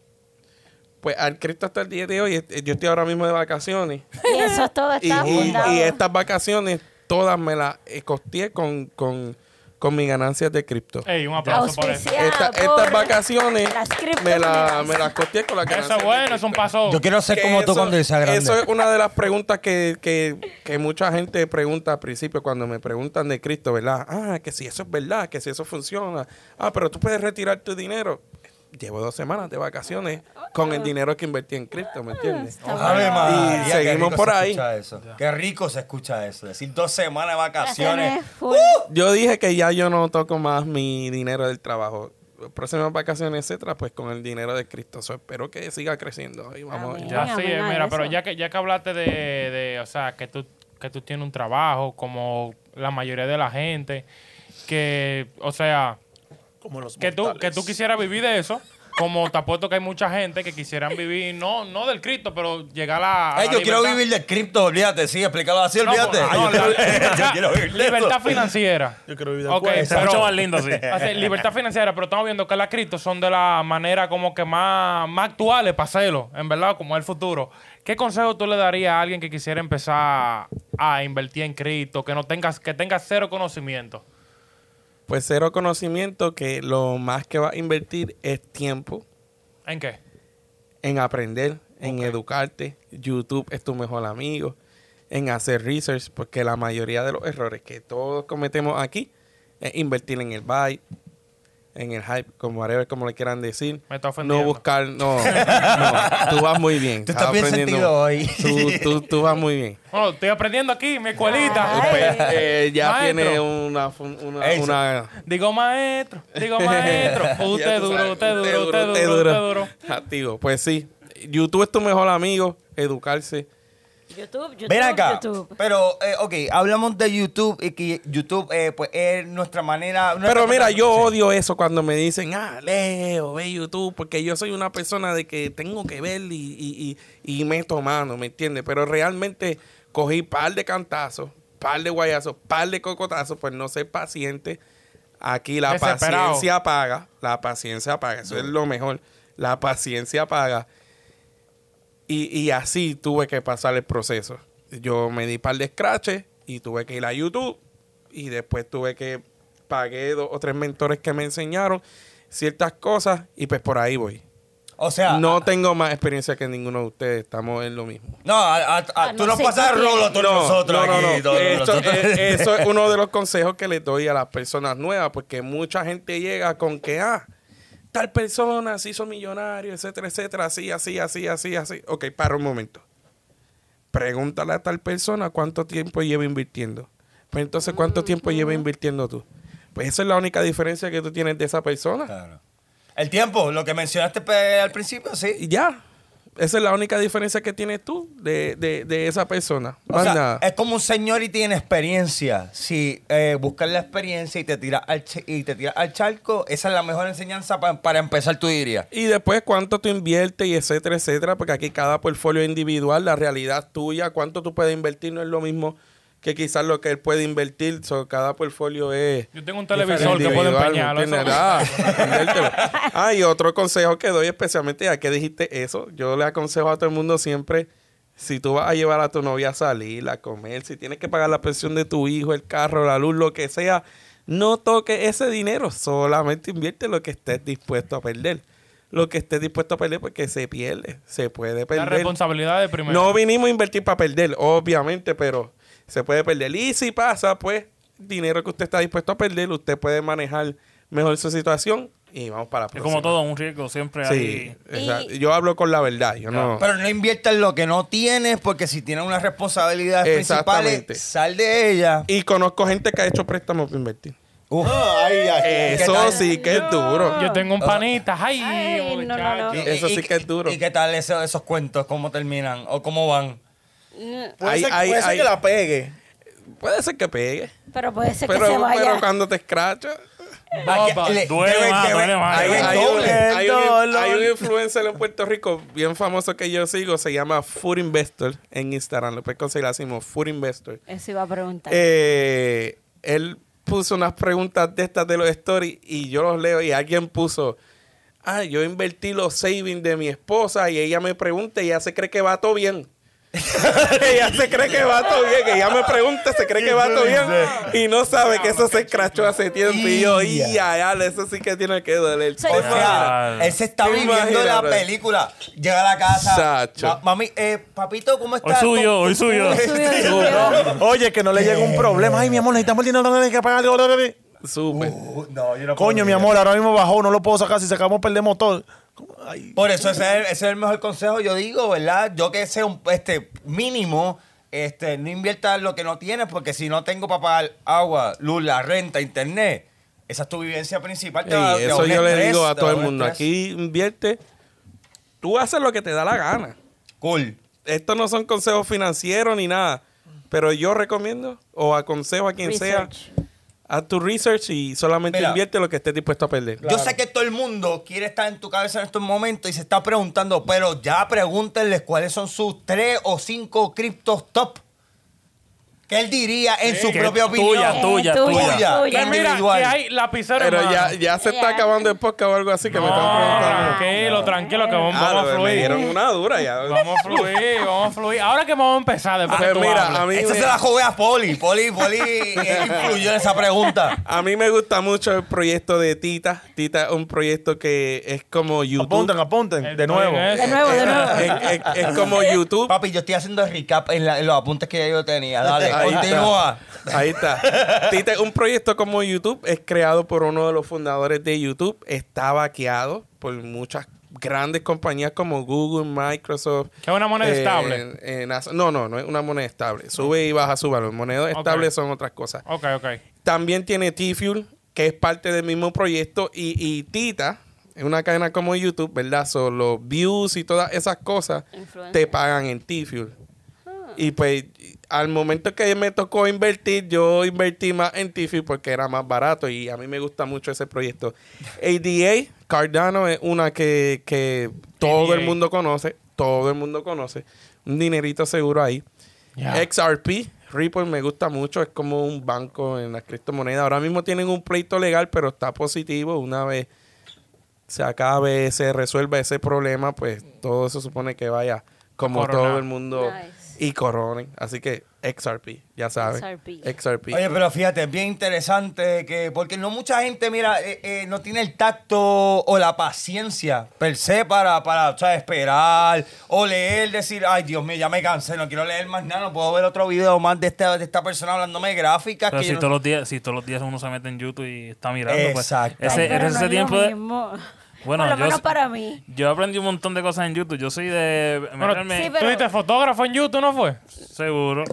Pues al cripto hasta el día de hoy, eh, yo estoy ahora mismo de vacaciones. Y eso todo Y, está y- y estas vacaciones todas me las eh, costeé con, con, con mis ganancias de cripto. Ey, un aplauso por eso. Auspiciada Esta- por estas vacaciones las me, criptomonedas. la, me las costeé con las Eso ganancias es bueno, es un paso. Yo quiero ser Que como tú eso- cuando sea grande. Eso es una de las preguntas que, que, que mucha gente pregunta al principio cuando me preguntan de cripto, ¿verdad? Ah, que si eso es verdad, que si eso funciona. Ah, pero tú puedes retirar tu dinero. Llevo dos semanas de vacaciones con el dinero que invertí en cripto, ¿me entiendes? María, Y seguimos por se ahí. Qué rico se escucha eso. Decir dos semanas de vacaciones. Full. Yo dije que ya yo no toco más mi dinero del trabajo. Próximas vacaciones, etcétera, pues con el dinero de Cristo. So, espero que siga creciendo. Ahí vamos. Amén. Ya sí, mira, pero ya que, ya que hablaste de, de, o sea, que tú, que tú tienes un trabajo como la mayoría de la gente, que, o sea, Como los que tú, que tú quisieras vivir de eso, como te apuesto que hay mucha gente que quisieran vivir, no, no del cripto, pero llegar a. a la yo quiero vivir del cripto, olvídate, sí, explícalo así, No, olvídate. pues, no, Yo la- quiero- yo quiero vivir de eso. libertad financiera. Yo quiero vivir del Ok, pero- mucho más lindo así. Libertad financiera, pero estamos viendo que las criptos son de la manera como que más, más actuales para hacerlo, en verdad, como el futuro. ¿Qué consejo tú le darías a alguien que quisiera empezar a invertir en cripto, que no tengas, que tenga cero conocimiento? Pues cero conocimiento que lo más que va a invertir es tiempo ¿En qué? en aprender, en educarte. YouTube es tu mejor amigo. En hacer research, porque la mayoría de los errores que todos cometemos aquí es invertir en el buy, en el hype, como whatever, como le quieran decir. Me está ofendiendo. No buscar, no, no, tú vas muy bien. Tú estás bien aprendiendo. sentido hoy. Tú, tú, tú vas muy bien. Bueno, estoy aprendiendo aquí, mi escuelita. Ay. Pues, eh, ya Maestro. tiene una, una, una Digo maestro, digo maestro. Usted duro, usted duro, usted duro, usted duro. Activo. Pues sí, YouTube es tu mejor amigo, educarse. YouTube, YouTube, Ven acá, YouTube. pero, eh, ok, hablamos de YouTube y que YouTube, eh, pues, es nuestra manera... nuestra Pero mira, yo odio eso cuando me dicen, ah, Leo, ve YouTube, porque yo soy una persona de que tengo que ver y, y, y, y meto mano, ¿me entiendes? Pero realmente cogí par de cantazos, par de guayazos, par de cocotazos, pues no ser paciente. Aquí la Desesperado. paciencia paga, la paciencia paga, eso es lo mejor, la paciencia paga. Y, y así tuve que pasar el proceso. Yo me di par de scratches y tuve que ir a YouTube y después tuve que pagué dos o tres mentores que me enseñaron ciertas cosas y pues por ahí voy. O sea, no tengo más experiencia que ninguno de ustedes, estamos en lo mismo. no, a- a- a- Ah, tú no no sé, pasas el rolo a todos nosotros no, no, aquí, no. todos Esto- nosotros. eh, eso es uno de los consejos que les doy a las personas nuevas, porque mucha gente llega con que, ah, tal persona se hizo millonario, etcétera, etcétera, así, así, así, así, así. Ok, para un momento. Pregúntale a tal persona cuánto tiempo lleva invirtiendo. Pues entonces, ¿cuánto tiempo lleva invirtiendo tú? Pues esa es la única diferencia que tú tienes de esa persona. Claro. El tiempo, lo que mencionaste pe- al principio, sí. Y ya. Esa es la única diferencia que tienes tú de, de, de esa persona. O sea, nada. es como un señor y tiene experiencia. Si eh, buscas la experiencia y te tiras al, y te tiras al charco, esa es la mejor enseñanza pa- para empezar, tú dirías. Y después cuánto tú inviertes y etcétera, etcétera, porque aquí cada portfolio individual, la realidad tuya, cuánto tú puedes invertir no es lo mismo que quizás lo que él puede invertir, so, cada portfolio es Yo tengo un televisor que puedo empeñarlo. Ah. Ah, y otro consejo que doy especialmente, ya que dijiste eso, yo le aconsejo a todo el mundo siempre, si tú vas a llevar a tu novia a salir, a comer, si tienes que pagar la pensión de tu hijo, el carro, la luz, lo que sea, no toques ese dinero, solamente invierte lo que estés dispuesto a perder. Lo que estés dispuesto a perder porque se pierde, se puede La perder. responsabilidad de primero. No vinimos a invertir para perder, obviamente, pero se puede perder. Y si pasa, pues, dinero que usted está dispuesto a perder, usted puede manejar mejor su situación y vamos para la Es próxima. como todo, un riesgo siempre Sí, hay. Y- yo hablo con la verdad, yo no... Pero no inviertas lo que no tienes, porque si tienes unas responsabilidades principales, sal de ella. Y conozco gente que ha hecho préstamos para invertir. Uf. Ay, ay. ¿Qué Eso sí que es duro. Yo tengo un panita. Ay, Ay, no, no, no. Eso sí y- que es duro. ¿Y qué tal eso- esos cuentos? ¿Cómo terminan? ¿O cómo van? Puede Hay- ser, hay- puede ser hay- que la pegue. Puede ser que pegue, Pero puede ser pero, que se vaya. pero cuando te escracha... Boba. Le- Duele más, duele hay un influencer en Puerto Rico bien famoso que yo sigo, se llama Food Investor en Instagram. Lo puedes conseguir así como Food Investor. Eso iba a preguntar. Eh, él puso unas preguntas de estas de los stories y yo los leo y alguien puso, ah, yo invertí los savings de mi esposa y ella me pregunta y ella se cree que va todo bien. ella se cree que va todo bien, ella me pregunta, se cree que va todo bien y no sabe que eso se escrachó hace tiempo y yo, y Ya. eso sí que tiene que doler. O sea, él se está ¿Te viviendo imaginas, la película. Llega a la casa. Ma- mami, eh, papito, ¿cómo Hoy estás? suyo, ¿Cómo- hoy suyo. Suyo, suyo. Oye, que no le llegue un problema. Ay, mi amor, necesitamos el dinero, no hay que pagar. Súper. Uh, no, yo no Coño, mi amor, ahora mismo bajó, no lo puedo sacar. Si sacamos, perdemos todo. Ay, Por eso ese es, el, ese es el mejor consejo, yo digo, ¿verdad? Yo que sé un este mínimo, este, no inviertas lo que no tienes, porque si no tengo para pagar agua, luz, la renta, internet, esa es tu vivencia principal. te va- te eso yo le digo a todo el un mundo. estrés. Aquí invierte, tú haces lo que te da la gana. Cool. Estos no son consejos financieros ni nada. Pero yo recomiendo o aconsejo a quien sea. Haz tu research y solamente Mira. invierte lo que estés dispuesto a perder. Yo sé que todo el mundo quiere estar en tu cabeza en estos momentos y se está preguntando, pero ya pregúntenles cuáles son sus tres o cinco criptos top. ¿Qué él diría en su propia tuya, opinión? Eh, tuya, tuya. tuya. Pues mira, que hay lapicero Pero ya, ya se está acabando el podcast o algo así que me están preguntando. tranquilo, tranquilo, que vamos, Ah, vamos a me fluir. dieron una dura ya. Vamos a fluir, vamos a fluir. Ahora que vamos a empezar, después Pues que tú mira, a mí, Esa me, se la jugué a Poli. Poli, Poli eh, influyó en esa pregunta. a mí me gusta mucho el proyecto de Tita. Tita es un proyecto que es como YouTube. Apunten, apunten, de nuevo. De nuevo, de nuevo. Es, es- es como YouTube. Papi, yo estoy haciendo recap en, la- en los apuntes que ya yo tenía. Dale, Ahí continúa. está. Ahí está. Tita, un proyecto como YouTube es creado por uno de los fundadores de YouTube. Está vaqueado por muchas grandes compañías como Google, Microsoft. Que es una moneda eh, estable. eh, no, no, no es una moneda estable. Sube y baja su valor. Monedas Ok. estables son otras cosas. Ok, ok. También tiene T-Fuel, que es parte del mismo proyecto. Y, y Tita, es una cadena como YouTube, ¿verdad? Son los views y todas esas cosas Influencer. te pagan en T-Fuel. Y pues, al momento que me tocó invertir, yo invertí más en T-Fuel porque era más barato y a mí me gusta mucho ese proyecto. ADA, Cardano, es una que, que todo ADA. el mundo conoce. Todo el mundo conoce. Un dinerito seguro ahí. XRP, Ripple me gusta mucho, es como un banco en las criptomonedas. Ahora mismo tienen un pleito legal, pero está positivo. Una vez se acabe, se resuelva ese problema, pues todo se supone que vaya como todo el mundo Nice. Y coronen. Así que XRP, ya sabes. XRP. XRP. Oye, pero fíjate, es bien interesante que, porque no mucha gente, mira, eh, eh, no tiene el tacto o la paciencia per se para, para o sea, esperar o leer, decir, ay Dios mío, ya me cansé, no quiero leer más nada, no puedo ver otro video más de esta, de esta persona hablándome de gráficas. Pero que si no- todos los días, si todos los días uno se mete en YouTube y está mirando, pues Exacto. Ese, ese no es tiempo de. Bueno, Por lo yo menos sé- para mí. yo aprendí un montón de cosas en YouTube. Yo soy de Bueno, meterme sí, ¿Tú pero- viste fotógrafo en YouTube, no fue? seguro.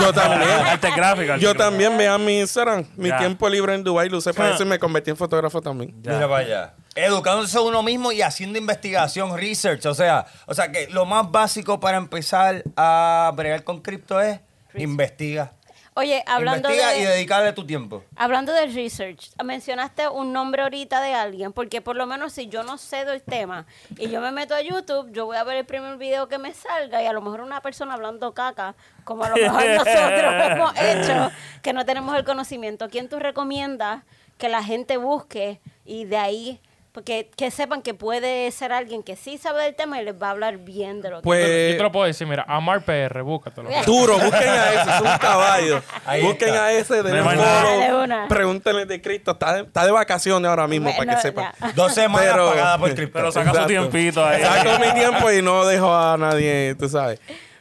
Yo también. Arte gráfica. Yo también vean mi Instagram. Mi Ya. tiempo libre en Dubai lo usé para eso y me convertí en fotógrafo también. Ya. Mira para allá. Educándose uno mismo y haciendo investigación, research. O sea, o sea que lo más básico para empezar a bregar con cripto es investiga. Oye, hablando investiga y de, dedicarle tu tiempo. hablando de research, mencionaste un nombre ahorita de alguien, porque por lo menos si yo no sé del tema y yo me meto a YouTube, yo voy a ver el primer video que me salga y a lo mejor una persona hablando caca, como a lo mejor nosotros hemos hecho, que no tenemos el conocimiento. ¿Quién tú recomiendas que la gente busque y de ahí, porque que sepan que puede ser alguien que sí sabe del tema y les va a hablar bien de lo que... Pues Yo te lo puedo decir, mira, Amar PR, búscatelo. Duro, busquen a ese, es un caballo. Ahí busquen está. a ese, denle No hay nada. follow, De una. Pregúntenle de Cristo. Está de, está de vacaciones ahora mismo, para que sepan. ya. Dos semanas Pero- pagadas por cripto. Pero saca su tiempito ahí. Saco mi tiempo y no dejo a nadie, tú sabes.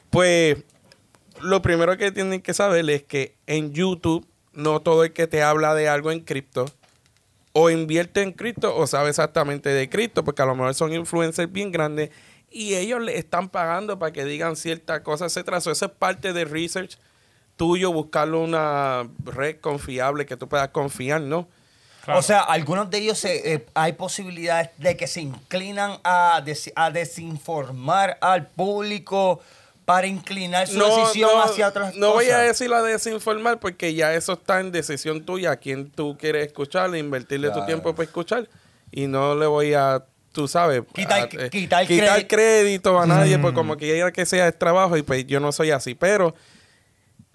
Pues lo primero que tienen que saber es que en YouTube no todo el que te habla de algo en cripto o invierte en cripto o sabe exactamente de cripto, porque a lo mejor son influencers bien grandes y ellos le están pagando para que digan ciertas cosas, etcétera. So, eso es parte del research tuyo, buscarlo una red confiable que tú puedas confiar, ¿no? Claro. O sea, algunos de ellos se- eh, hay posibilidades de que se inclinan a, des- a desinformar al público para inclinar su decisión hacia otras no cosas. voy a decir la de desinformar porque ya eso está en decisión tuya, a quién tú quieres escuchar, invertirle tu tiempo para escuchar y no le voy a, tú sabes, Quitar- a- eh, quitar quitar crédito a nadie, pues como que quiera que sea es trabajo y pues yo no soy así, pero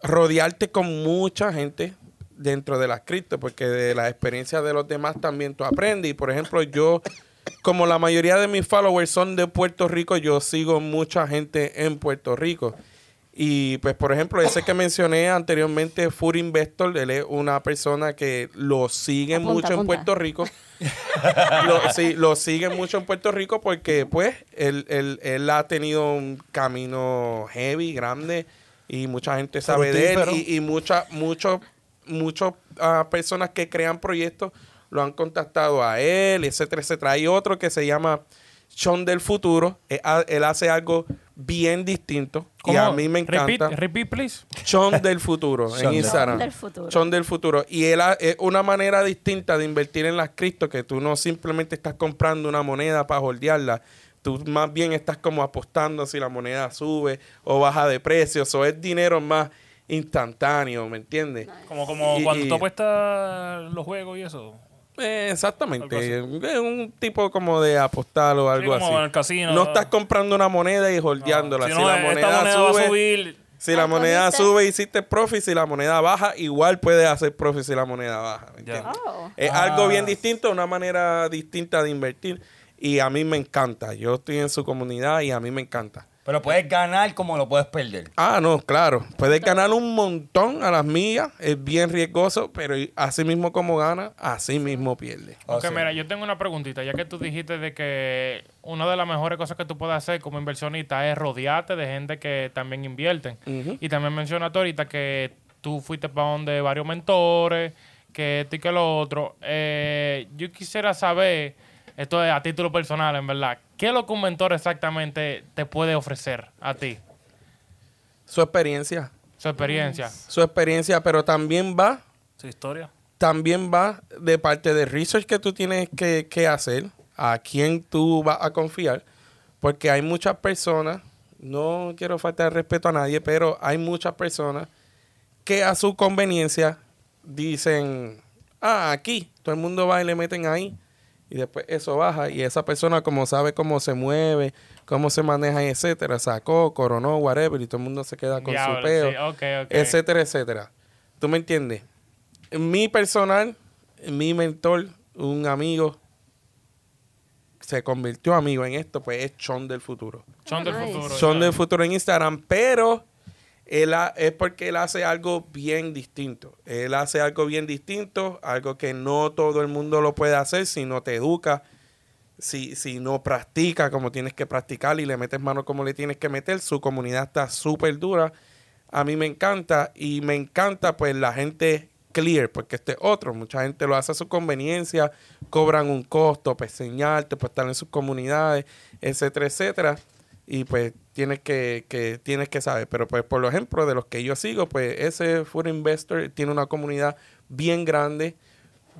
rodearte con mucha gente dentro de las cripto, porque de la experiencia de los demás también tú aprendes. Y por ejemplo, yo, como la mayoría de mis followers son de Puerto Rico, yo sigo mucha gente en Puerto Rico. Y pues, por ejemplo, ese que mencioné anteriormente, Food Investor, él es una persona que lo sigue Apunta, mucho en. Puerto Rico. lo, sí, lo sigue mucho en Puerto Rico porque, pues, él, él, él ha tenido un camino heavy, grande, y mucha gente sabe de él. Y, y muchas muchos muchos ah, personas que crean proyectos lo han contactado a él, etcétera, etcétera. Hay otro que se llama Sean del Futuro. Él hace algo bien distinto y a mí me Repeat, encanta. repeat, please. Sean del futuro Sean en del- Instagram. Sean del futuro. Sean del futuro. Y él ha- es una manera distinta de invertir en las cripto que tú no simplemente estás comprando una moneda para holdearla. Tú más bien estás como apostando si la moneda sube o baja de precio. O es dinero más instantáneo, ¿me entiendes? Como, como Y- cuando y- tú apuestas los juegos y eso. Eh, exactamente. Es un tipo como de apostar o algo como así. en el casino. No estás comprando una moneda y holdeándola. Si si no, la esta moneda, moneda sube, va a subir. si la Ah, moneda sube hiciste profit, si la moneda baja, igual puedes hacer profit si la moneda baja. Oh. Es algo bien distinto, una manera distinta de invertir. Y a mí me encanta. Yo estoy en su comunidad y a mí me encanta. Pero puedes ganar como lo puedes perder. Ah, no, claro. Puedes ganar un montón a las millas. Es bien riesgoso, pero así mismo como gana, así mismo pierde. O Ok, sea, mira, yo tengo una preguntita, ya que tú dijiste de que una de las mejores cosas que tú puedes hacer como inversionista es rodearte de gente que también invierten. Y también mencionaste ahorita que tú fuiste para donde varios mentores, que esto y que lo otro. Eh, yo quisiera saber, esto es a título personal, en verdad, ¿qué lo que un mentor exactamente te puede ofrecer a ti? Su experiencia. Su experiencia. Su experiencia, pero también va Su historia. también va de parte del research que tú tienes que, que hacer, a quién tú vas a confiar, porque hay muchas personas, no quiero faltar respeto a nadie, pero hay muchas personas que a su conveniencia dicen, ah, aquí, todo el mundo va y le meten ahí, y después eso baja, y esa persona como sabe cómo se mueve, cómo se maneja, etcétera, sacó, coronó, whatever, y todo el mundo se queda con Diablo, su peo sí, etcétera, etcétera. ¿Tú me entiendes? Mi personal, mi mentor, un amigo, se convirtió amigo en esto, pues es Chon del futuro. Son del Nice. futuro. Chon del futuro en Instagram, pero él ha- es porque él hace algo bien distinto. Él hace algo bien distinto, algo que no todo el mundo lo puede hacer si no te educa, si, si no practica como tienes que practicar y le metes mano como le tienes que meter. Su comunidad está súper dura. A mí me encanta y me encanta pues la gente clear, porque este es otro, mucha gente lo hace a su conveniencia, cobran un costo para enseñarte, para estar en sus comunidades, etcétera, etcétera. Y pues tienes que, que, tienes que saber. Pero pues por ejemplo, de los que yo sigo, pues ese Food Investor tiene una comunidad bien grande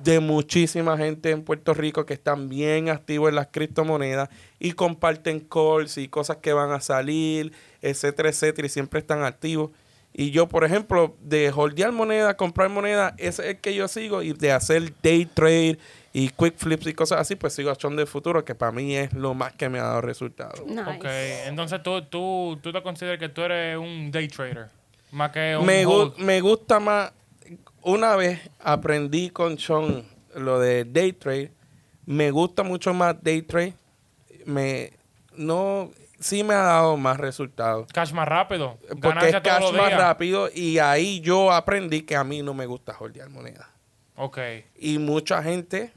de muchísima gente en Puerto Rico que están bien activos en las criptomonedas y comparten calls y cosas que van a salir, etcétera, etcétera, y siempre están activos. Y yo, por ejemplo, de holdear moneda, comprar moneda, ese es el que yo sigo, y de hacer day trade y quick flips y cosas así, pues sigo a Chon del Futuro, que para mí es lo más que me ha dado resultados. Nice. Ok, entonces tú, tú, tú te consideras que tú eres un day trader, más que un me, gu- me gusta más. Una vez aprendí con Sean lo de day trade. Me gusta mucho más day trade. Me no sí me ha dado más resultados. Cash más rápido. Porque es cash más rápido y ahí yo aprendí que a mí no me gusta holdear moneda. Ok. Y mucha gente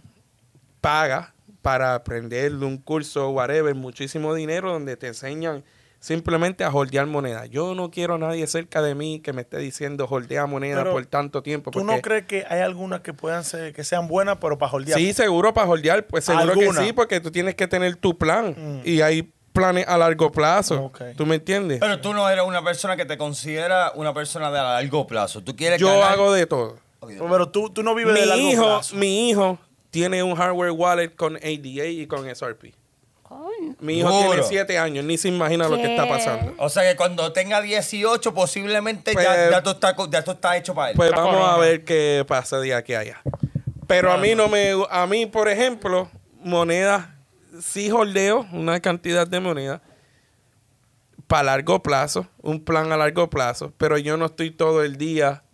paga para aprender un curso, whatever, muchísimo dinero donde te enseñan simplemente a holdear moneda. Yo no quiero a nadie cerca de mí que me esté diciendo holdea moneda Pero por tanto tiempo. ¿Tú no crees que hay algunas que puedan ser, que sean buenas, pero para holdear? Sí, seguro para holdear, pues seguro ¿Alguna? que sí, porque tú tienes que tener tu plan Mm. y hay planes a largo plazo. ¿Tú me entiendes? Pero tú no eres una persona que te considera una persona de a largo plazo. Tú quieres Yo ganar- hago de todo. Pero tú, tú no vives de Mi largo hijo, plazo. mi hijo tiene un hardware wallet con ADA y con SRP. Mi hijo Duro. tiene 7 años, ni se imagina lo que está pasando. O sea que cuando tenga 18, posiblemente Pues- ya, ya, tú estás, co- ya tú estás hecho para él. Pues vamos a ver qué pasa de aquí a allá. Pero a mí no me, a mí por ejemplo, monedas, sí holdeo una cantidad de monedas para largo plazo, un plan a largo plazo, pero yo no estoy todo el día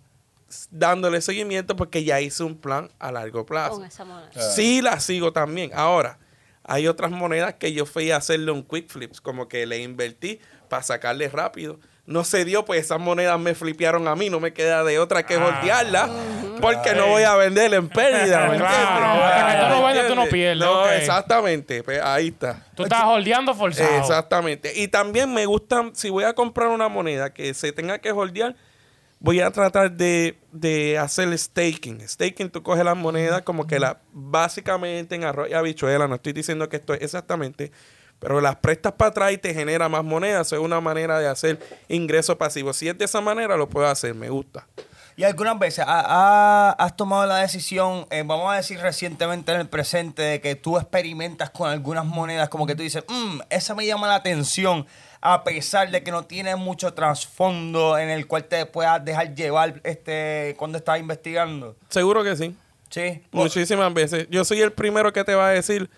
dándole seguimiento porque ya hice un plan a largo plazo. Con esa moneda. Sí la sigo también. Ahora, hay otras monedas que yo fui a hacerle un quick flips, como que le invertí para sacarle rápido. No se dio, pues esas monedas me flipearon a mí, no me queda de otra que voltearla, porque no voy a vender en pérdida. ¿me Claro, entiendes? hasta que tú no ¿Me vendas, tú no pierdes, No, exactamente, pues ahí está. Tú estás holdeando forzado. Exactamente. Y también me gusta, si voy a comprar una moneda que se tenga que holdear, voy a tratar de, de hacer staking. Staking, tú coges las monedas como que la básicamente en arroz y habichuela, no estoy diciendo que esto es exactamente, pero las prestas para atrás y te genera más monedas. Es una manera de hacer ingreso pasivo. Si es de esa manera, lo puedo hacer, me gusta. Y algunas veces ha- ha- has tomado la decisión, eh, vamos a decir recientemente en el presente, de que tú experimentas con algunas monedas, como que tú dices, "Mm, esa me llama la atención. a pesar de que no tiene mucho trasfondo en el cual te puedas dejar llevar este cuando estás investigando. Seguro que sí. Sí. Muchísimas veces. Yo soy el primero que te va a decir,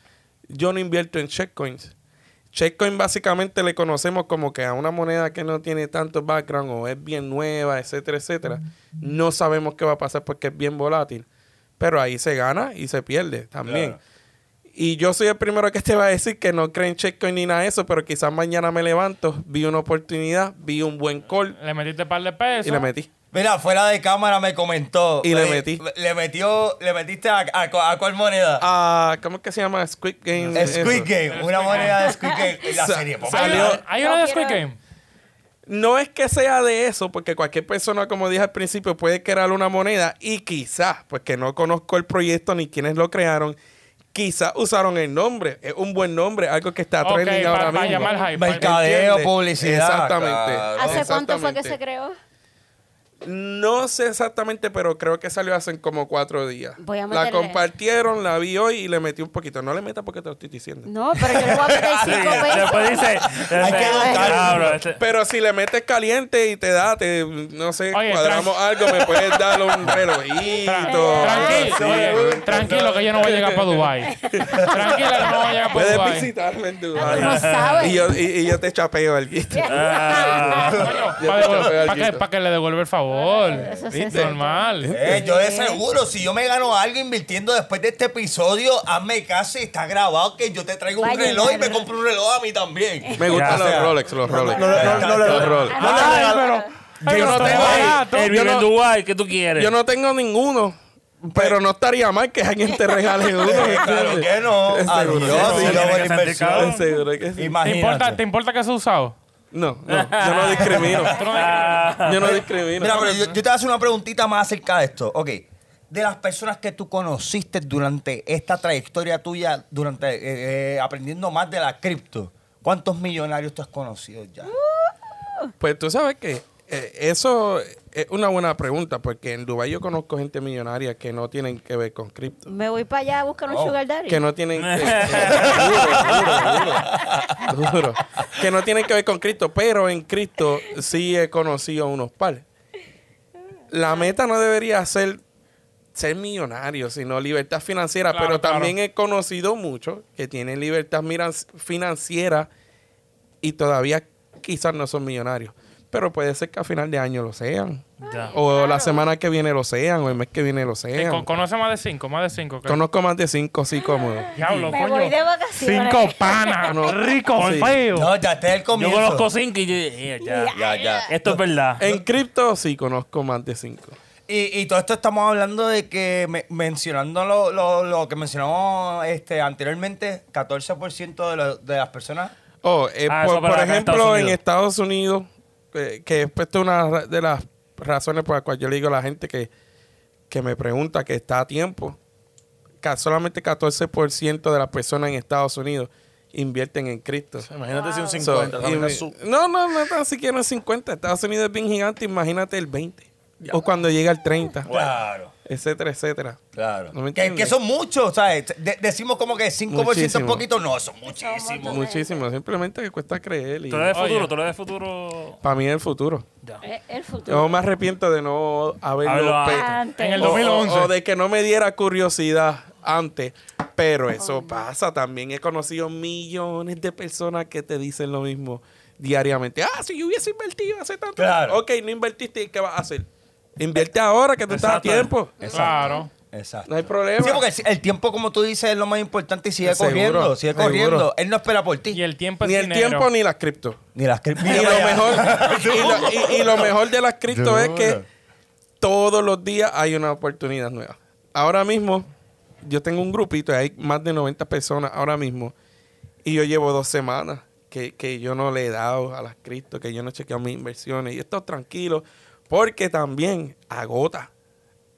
yo no invierto en checkcoins. Checkcoin básicamente le conocemos como que a una moneda que no tiene tanto background o es bien nueva, etcétera, etcétera. No sabemos qué va a pasar porque es bien volátil. Pero ahí se gana y se pierde también. Claro. Y yo soy el primero que te va a decir que no creen checkcoin ni nada de eso, pero quizás mañana me levanto, vi una oportunidad, vi un buen call Le metiste un par de pesos. y le metí. Mira, fuera de cámara me comentó. Y le eh, metí. Le metió, le metiste a, a, cu- a cuál moneda? Ah, ¿Cómo es que se llama? Squid Game. Squid eso. Game, una moneda de Squid Game. La serie, papá. ¿Hay, Salió- una- hay una de No Squid Game. No es que sea de eso, porque cualquier persona, como dije al principio, puede crear una moneda y quizás, pues que no conozco el proyecto ni quienes lo crearon, quizás usaron el nombre. Es un buen nombre, algo que está Ok, trending pa- ahora pa mismo. llamar hype. Mercadeo, publicidad. Exactamente. claro. ¿Hace cuánto fue que se creó? No sé exactamente, pero creo que salió hace como cuatro días. Voy a la meterle. compartieron, la vi hoy y le metí un poquito. No le metas porque te lo estoy diciendo. No, pero yo le voy a meter Sí, cinco pesos. después dice. Hay que educar. Cabrón, este- Pero si le metes caliente y te da, te, no sé, Oye, cuadramos algo, me puedes dar un relojito. Tranquilo, oye, tranquilo que yo no voy a llegar para Dubai. Tranquila que no voy a llegar para Puedes Dubai. visitarme en Dubái. No sabes. Y yo, y, y yo te chapeo el guito. Ah, Yo Para te chapeo el que, guito. pa' que le devuelva el favor. Eso sí es ¿Viste? Normal. Eh, yo de seguro, si yo me gano algo invirtiendo después de este episodio, hazme caso y está grabado que yo te traigo un Vaya, reloj y me compro un reloj a mí también. Me gustan los sea, Rolex, los Rolex. No, no, no, no, no, Los no. Rolex. Yo no tengo- está barato. Él yo vive en no- Dubái, ¿qué tú quieres? Yo no tengo ninguno. Pero no estaría mal que alguien te regale uno. Claro que no. Adiós, inversión. seguro que sí. ¿Te Imagínate. importa, ¿Te importa que se ha usado? No, no, yo no discrimino. Yo no discrimino. Mira, pero yo, yo te voy a hacer una preguntita más acerca de esto. Ok. De las personas que tú conociste durante esta trayectoria tuya, durante eh, eh, aprendiendo más de la cripto, ¿cuántos millonarios tú has conocido ya? Pues tú sabes que eh, eso es una buena pregunta, porque en Dubái yo conozco gente millonaria que no tienen que ver con cripto. Me voy para allá a buscar un Oh. sugar daddy. Que no tienen eh, eh, duro, duro, duro, duro. que no tienen que ver con cripto, pero en cripto sí he conocido unos par. La meta no debería ser ser millonario, sino libertad financiera, Claro, pero claro. también he conocido muchos que tienen libertad miran- financiera y todavía quizás no son millonarios. Pero puede ser que a final de año lo sean. ya. O la semana que viene lo sean, o el mes que viene lo sean. con- conoce más de cinco, más de cinco. ¿qué? Conozco más de cinco, sí, cómodo. Diablo, Me coño. voy de vacaciones. Cinco panas, No. rico, Sí. feo. No, ya este es el Yo comienzo. conozco cinco y yo eh, ya. Ya, ya. Esto es verdad. En cripto sí conozco más de cinco. Y, y todo esto estamos hablando de que, me- mencionando lo, lo- lo que mencionamos este, anteriormente, 14% de, lo- de las personas. Oh, eh, Ah, por, ejemplo, Estados en. Estados Unidos, eh, que es pues, una de las razones por las cuales yo le digo a la gente que, que me pregunta que está a tiempo, que solamente 14% de las personas en Estados Unidos invierten en cripto. Imagínate si un So, 50. y también me- es su- no, no, no tan siquiera en 50. Estados Unidos es bien gigante, imagínate el 20. O cuando llega el 30, Claro. Etcétera, etcétera. Claro. ¿No me que, que son muchos, ¿sabes? De- decimos como que 5% es Muchísimo. poquito. No, son muchísimos. Muchísimo, simplemente que cuesta creer. Y Tú eres futuro, tú eres de futuro. para mí es el futuro. Eh, El Yo futuro. me arrepiento de no haberlo Antes. En el o- 2011. O, o de que no me diera curiosidad antes. Pero eso pasa. También he conocido millones de personas que te dicen lo mismo diariamente. Ah, si yo hubiese invertido hace tanto. Claro. Ok, no invertiste. ¿y ¿Qué vas a hacer? Invierte ahora que tú estás a Exacto. tiempo. Claro. Exacto. No hay problema. Sí, porque el, tiempo, como tú dices, es lo más importante y sigue Seguro, corriendo. Sigue seguro. corriendo. Él no espera por ti. Y el tiempo es ni el dinero. tiempo ni las cripto. Ni las cri- Y lo, mejor, y, lo, y- y lo mejor de las cripto es que todos los días hay una oportunidad nueva. Ahora mismo, yo tengo un grupito, hay más de 90 personas ahora mismo, y yo llevo dos semanas que, que yo no le he dado a las cripto, que yo no he chequeado mis inversiones, y estoy tranquilo, porque también agota.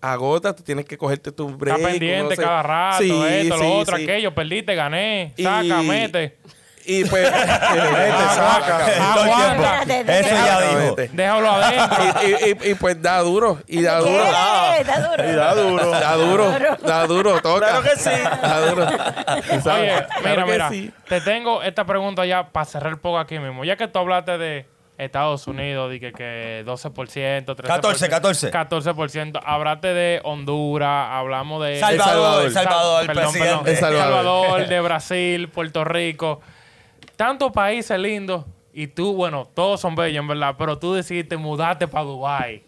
Agota, tú tienes que cogerte tu break. Está pendiente cada rato, Sí, esto, sí, lo otro, sí. aquello, perdiste, gané, Y- saca, mete. y pues... Saca. Eso ya dijo. Déjalo adentro. y, y- y- y pues da duro, y da duro. Da duro. Y da duro. Da duro, da duro, toca. Claro que sí. Da duro. ¿Sabes? Oye, mira, mira. sí. Te tengo esta pregunta ya para cerrar el poco aquí mismo. Ya que tú hablaste de Estados Unidos, de que, que 12%, 13%. 14, 14. 14%. Hablaste de Honduras, hablamos de... Salvador, El Salvador, el Perdón, presidente. perdón. Salvador. Salvador, de Brasil, Puerto Rico. Tantos países lindos. Y tú, bueno, todos son bellos, en verdad. Pero tú decidiste mudarte para Dubái.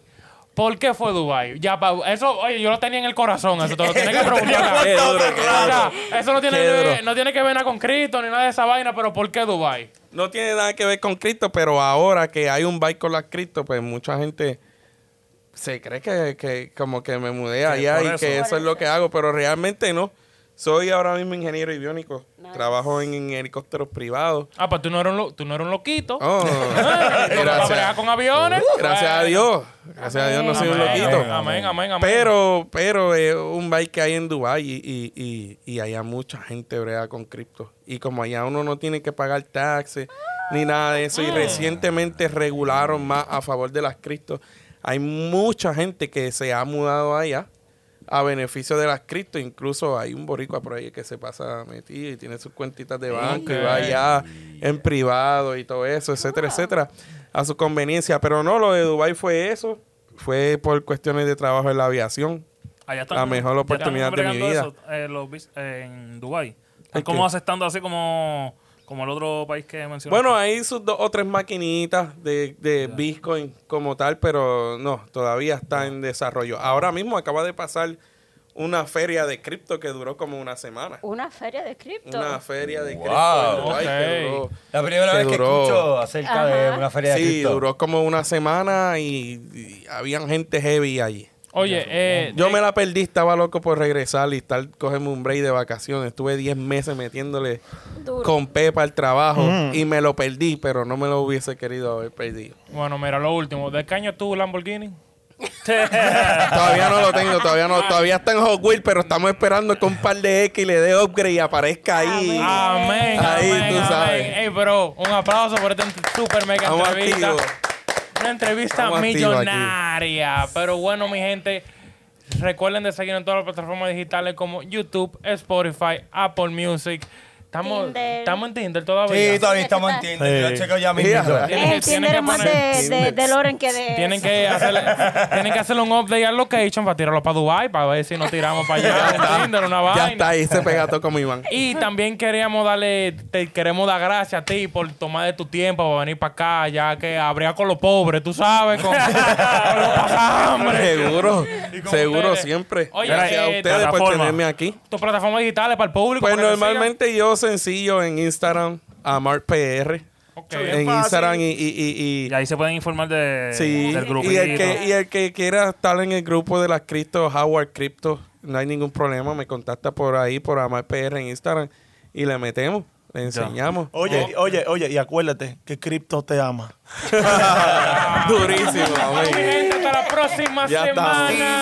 ¿Por qué fue Dubái? Ya, pa- eso, oye, yo lo tenía en el corazón. Eso te lo tienes que preguntar. O sea, eso no tiene, no tiene que ver nada con Cristo ni nada de esa vaina, pero ¿por qué Dubái? No tiene nada que ver con Cristo, pero ahora que hay un bike con las Cristo, pues mucha gente se cree que, que como que me mudé allá y eso. que eso es lo que hago, pero realmente no. Soy ahora mismo ingeniero aviónico. Nice. Trabajo en, en helicópteros privados. Ah, pues tú no eres un, tú no eres un loquito. Oh, Para bregar gracias. con aviones. Gracias a. Dios. Gracias a Dios no soy un loquito. Amén, amén, amén. Pero, pero es un bike que hay en Dubái y, y, y, y allá mucha gente brega con cripto. Y como allá uno no tiene que pagar taxes ni nada de eso, y recientemente regularon más a favor de las criptos, hay mucha gente que se ha mudado allá a beneficio de las cripto. Incluso hay un boricua por ahí que se pasa metido y tiene sus cuentitas de banco y va allá en privado y todo eso, etcétera, etcétera, a su conveniencia. Pero no, lo de Dubái fue eso. Fue por cuestiones de trabajo en la aviación. Allá están, La mejor oportunidad de mi vida. eso, eh, los eh, en Dubái. Están ¿El como aceptando así como, como el otro país que mencionaste. Bueno, hay sus dos o tres maquinitas de, de Bitcoin como tal, pero no, todavía está en desarrollo. Ahora mismo acaba de pasar una feria de cripto que duró como una semana. Una feria de cripto. Una feria de cripto Wow. en Dubái que Ok. duró- La primera que vez que escucho acerca de una feria de Sí, cripto. duró como una semana y, y habían gente heavy allí. Oye, eh, Yo me la perdí, estaba loco por regresar y estar, cogerme un break de vacaciones. Estuve 10 meses metiéndole Duro. con Pepa al trabajo y me lo perdí, pero no me lo hubiese querido haber perdido. bueno, mira, lo último. ¿De qué año tú Lamborghini? Todavía no lo tengo, todavía no, todavía está en Hot Wheels, pero estamos esperando que un par de X le dé upgrade y aparezca ahí. Amén, Ahí amén, tú amén. sabes. Ey, bro, un aplauso por esta super mega entrevista. Una entrevista Estamos millonaria. Pero bueno, mi gente, recuerden de seguir en todas las plataformas digitales como YouTube, Spotify, Apple Music. Estamos, Tinder. estamos en Tinder todavía. Sí, todavía estamos en Sí. Tinder. Yo checo ya mismo. Tienen que- que más poner- de, de, de Loren que de Tienen que, hacerle, tienen que hacerle un update al location para tirarlo para Dubai para ver si nos tiramos para allá. un Tinder, una vaina. Ya está ahí, se pega todo como Iván. Y también queríamos darle, te queremos dar gracias a ti por tomar de tu tiempo para venir para acá, ya que habría con los pobres, tú sabes, con, con los pasambre. Seguro, Y con seguro ustedes. siempre. Oye, Gracias a eh, ustedes por plataforma. tenerme aquí. Tus plataformas digitales para el público. Pues para que te normalmente yo sencillo en Instagram, AmartPR. sigan. Ok. En. Instagram y, y, y, y- Y ahí se pueden informar de, Sí, del grupito. y el, que, y el que quiera estar en el grupo de las cripto, Howard Crypto, no hay ningún problema, me contacta por ahí, por Amar PR en Instagram, y le metemos, le enseñamos. Oye, oye, oye, y acuérdate que Crypto te ama. Durísimo, Mi amén. gente, hasta la próxima Ya está. semana.